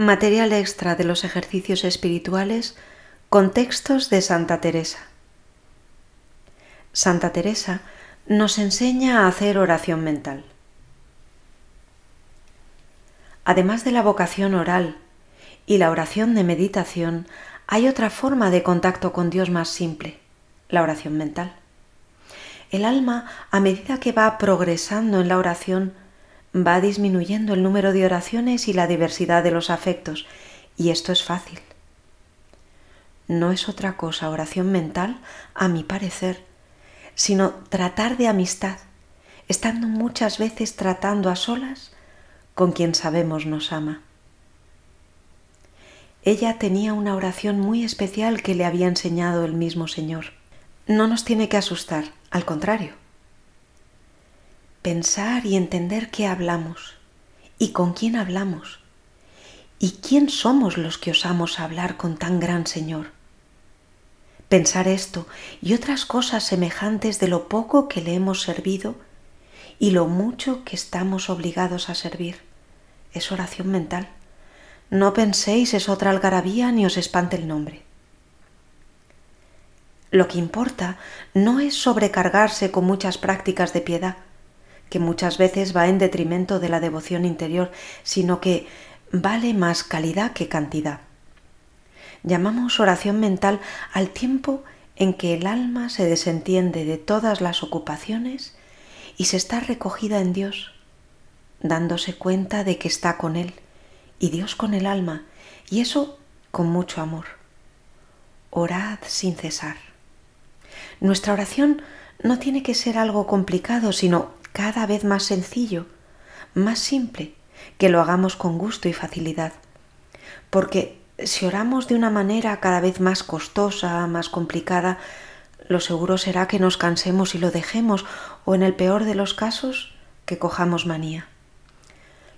Material extra de los ejercicios espirituales con textos de Santa Teresa. Santa Teresa nos enseña a hacer oración mental. Además de la vocación oral y la oración de meditación, hay otra forma de contacto con Dios más simple, la oración mental. El alma, a medida que va progresando en la oración, va disminuyendo el número de oraciones y la diversidad de los afectos, y esto es fácil. No es otra cosa oración mental, a mi parecer, sino tratar de amistad, estando muchas veces tratando a solas con quien sabemos nos ama. Ella tenía una oración muy especial que le había enseñado el mismo Señor. No nos tiene que asustar, al contrario. Pensar y entender qué hablamos y con quién hablamos y quién somos los que osamos hablar con tan gran Señor. Pensar esto y otras cosas semejantes de lo poco que le hemos servido y lo mucho que estamos obligados a servir. Es oración mental. No penséis es otra algarabía ni os espante el nombre. Lo que importa no es sobrecargarse con muchas prácticas de piedad, que muchas veces va en detrimento de la devoción interior, sino que vale más calidad que cantidad. Llamamos oración mental al tiempo en que el alma se desentiende de todas las ocupaciones y se está recogida en Dios, dándose cuenta de que está con Él y Dios con el alma, y eso con mucho amor. Orad sin cesar. Nuestra oración no tiene que ser algo complicado, sino cada vez más sencillo, más simple, que lo hagamos con gusto y facilidad. Porque si oramos de una manera cada vez más costosa, más complicada, lo seguro será que nos cansemos y lo dejemos, o en el peor de los casos, que cojamos manía.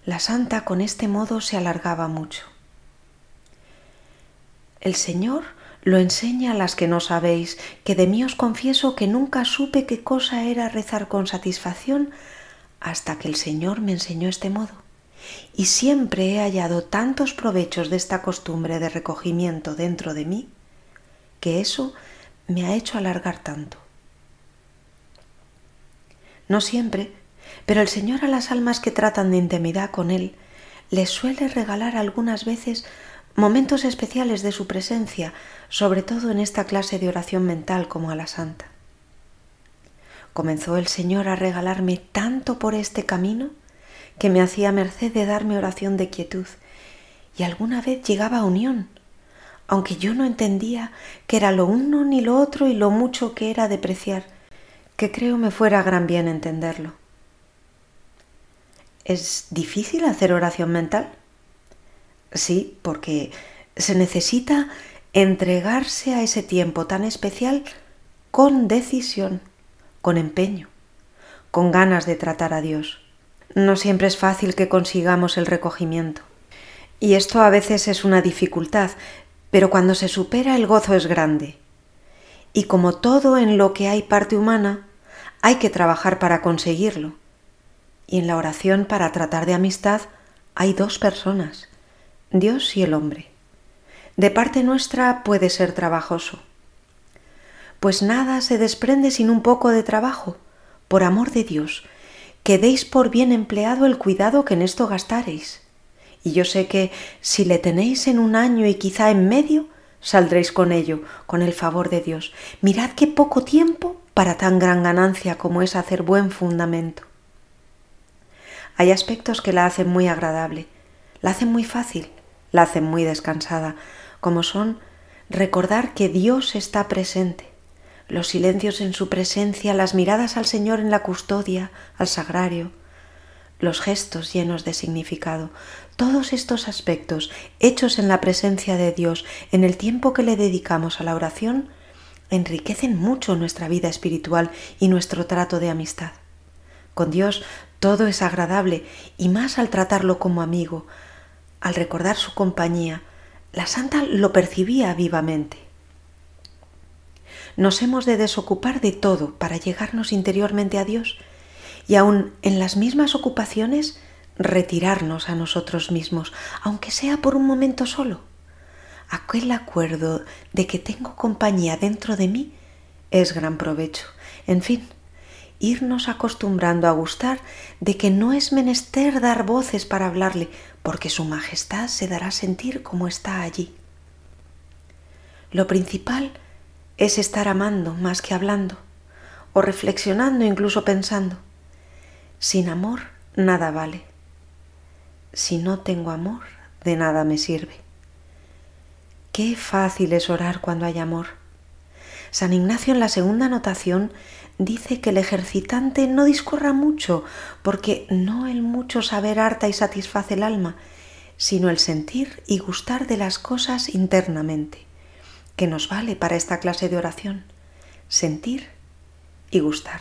La santa con este modo se alargaba mucho. El Señor lo enseña a las que no sabéis, que de mí os confieso que nunca supe qué cosa era rezar con satisfacción hasta que el Señor me enseñó este modo. Y siempre he hallado tantos provechos de esta costumbre de recogimiento dentro de mí, que eso me ha hecho alargar tanto. No siempre, pero el Señor a las almas que tratan de intimidad con Él les suele regalar algunas veces momentos especiales de su presencia, sobre todo en esta clase de oración mental como a la santa. Comenzó el Señor a regalarme tanto por este camino que me hacía merced de darme oración de quietud y alguna vez llegaba a unión, aunque yo no entendía que era lo uno ni lo otro y lo mucho que era depreciar, que creo me fuera gran bien entenderlo. ¿Es difícil hacer oración mental? Sí, porque se necesita entregarse a ese tiempo tan especial con decisión, con empeño, con ganas de tratar a Dios. No siempre es fácil que consigamos el recogimiento. Y esto a veces es una dificultad, pero cuando se supera el gozo es grande. Y como todo en lo que hay parte humana, hay que trabajar para conseguirlo y en la oración para tratar de amistad hay dos personas, Dios y el hombre. De parte nuestra puede ser trabajoso. Pues nada se desprende sin un poco de trabajo. Por amor de Dios, que deis por bien empleado el cuidado que en esto gastareis. Y yo sé que si le tenéis en un año y quizá en medio, saldréis con ello, con el favor de Dios. Mirad qué poco tiempo para tan gran ganancia como es hacer buen fundamento. Hay aspectos que la hacen muy agradable, la hacen muy fácil, la hacen muy descansada, como son recordar que Dios está presente, los silencios en su presencia, las miradas al Señor en la custodia, al sagrario, los gestos llenos de significado, todos estos aspectos hechos en la presencia de Dios en el tiempo que le dedicamos a la oración, enriquecen mucho nuestra vida espiritual y nuestro trato de amistad. Con Dios todo es agradable y más al tratarlo como amigo, al recordar su compañía, la santa lo percibía vivamente. Nos hemos de desocupar de todo para llegarnos interiormente a Dios y aun en las mismas ocupaciones retirarnos a nosotros mismos, aunque sea por un momento solo. Aquel acuerdo de que tengo compañía dentro de mí es gran provecho. En fin, irnos acostumbrando a gustar de que no es menester dar voces para hablarle, porque su majestad se dará a sentir como está allí. Lo principal es estar amando más que hablando, o reflexionando, incluso pensando. Sin amor, nada vale. Si no tengo amor, de nada me sirve. Qué fácil es orar cuando hay amor. San Ignacio en la segunda anotación dice que el ejercitante no discorra mucho, porque no el mucho saber harta y satisface el alma, sino el sentir y gustar de las cosas internamente, que nos vale para esta clase de oración, sentir y gustar.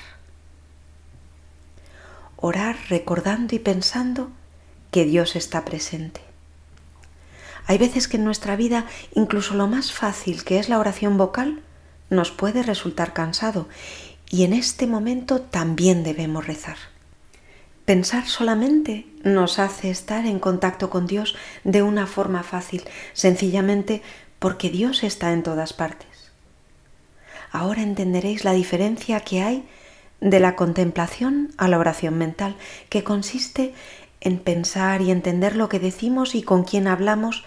Orar recordando y pensando que Dios está presente. Hay veces que en nuestra vida incluso lo más fácil que es la oración vocal nos puede resultar cansado y en este momento también debemos rezar. Pensar solamente nos hace estar en contacto con Dios de una forma fácil, sencillamente porque Dios está en todas partes. Ahora entenderéis la diferencia que hay de la contemplación a la oración mental, que consiste en pensar y entender lo que decimos y con quién hablamos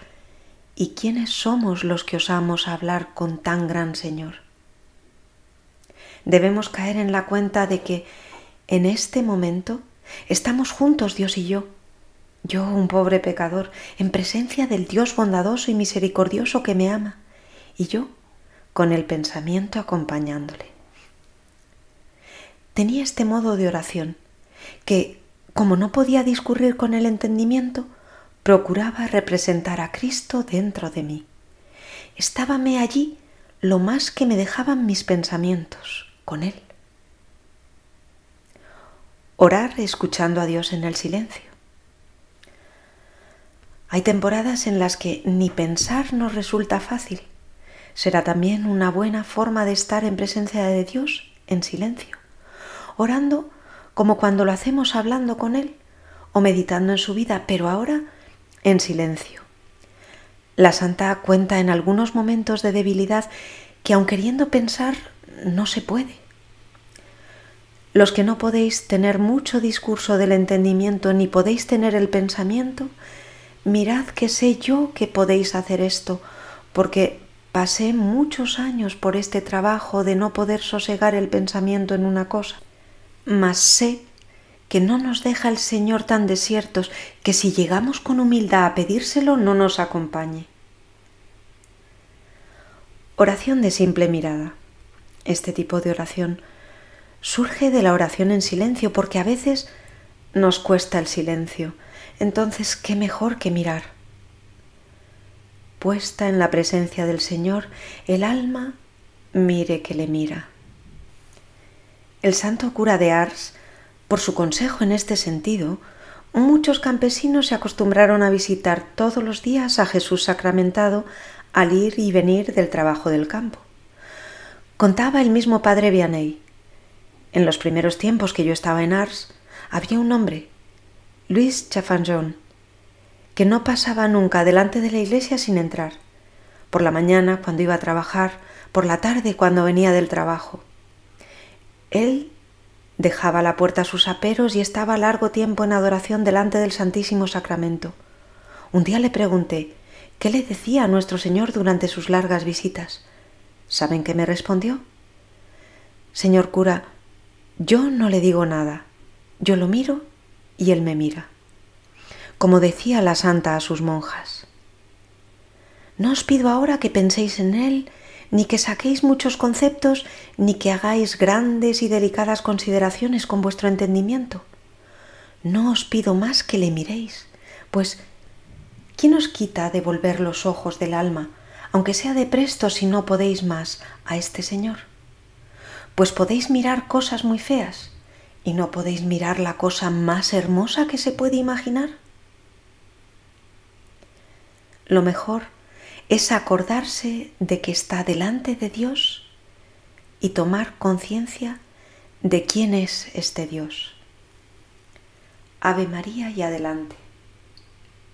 y quiénes somos los que osamos hablar con tan gran Señor. Debemos caer en la cuenta de que en este momento estamos juntos Dios y yo, yo un pobre pecador, en presencia del Dios bondadoso y misericordioso que me ama, y yo con el pensamiento acompañándole. Tenía este modo de oración, que como no podía discurrir con el entendimiento, procuraba representar a Cristo dentro de mí. Estábame allí lo más que me dejaban mis pensamientos, con Él. Orar escuchando a Dios en el silencio. Hay temporadas en las que ni pensar nos resulta fácil. Será también una buena forma de estar en presencia de Dios en silencio, orando como cuando lo hacemos hablando con Él o meditando en su vida, pero ahora en silencio. La santa cuenta en algunos momentos de debilidad que aun queriendo pensar no se puede. Los que no podéis tener mucho discurso del entendimiento ni podéis tener el pensamiento, mirad que sé yo que podéis hacer esto, porque pasé muchos años por este trabajo de no poder sosegar el pensamiento en una cosa mas sé que no nos deja el Señor tan desiertos que si llegamos con humildad a pedírselo no nos acompañe. Oración de simple mirada. Este tipo de oración surge de la oración en silencio porque a veces nos cuesta el silencio. Entonces, ¿qué mejor que mirar? Puesta en la presencia del Señor, el alma mire que le mira. El santo cura de Ars, por su consejo en este sentido, muchos campesinos se acostumbraron a visitar todos los días a Jesús sacramentado al ir y venir del trabajo del campo. Contaba el mismo padre Vianney. En los primeros tiempos que yo estaba en Ars, había un hombre, Luis Chafanjon, que no pasaba nunca delante de la iglesia sin entrar. Por la mañana, cuando iba a trabajar, por la tarde, cuando venía del trabajo. Él dejaba la puerta a sus aperos y estaba largo tiempo en adoración delante del Santísimo Sacramento. Un día le pregunté qué le decía a nuestro Señor durante sus largas visitas. ¿Saben qué me respondió? Señor cura, yo no le digo nada. Yo lo miro y él me mira. Como decía la santa a sus monjas. No os pido ahora que penséis en él ni que saquéis muchos conceptos, ni que hagáis grandes y delicadas consideraciones con vuestro entendimiento. No os pido más que le miréis, pues ¿quién os quita de volver los ojos del alma, aunque sea de presto si no podéis más, a este Señor? Pues podéis mirar cosas muy feas, y no podéis mirar la cosa más hermosa que se puede imaginar. Lo mejor es acordarse de que está delante de Dios y tomar conciencia de quién es este Dios. Ave María y adelante.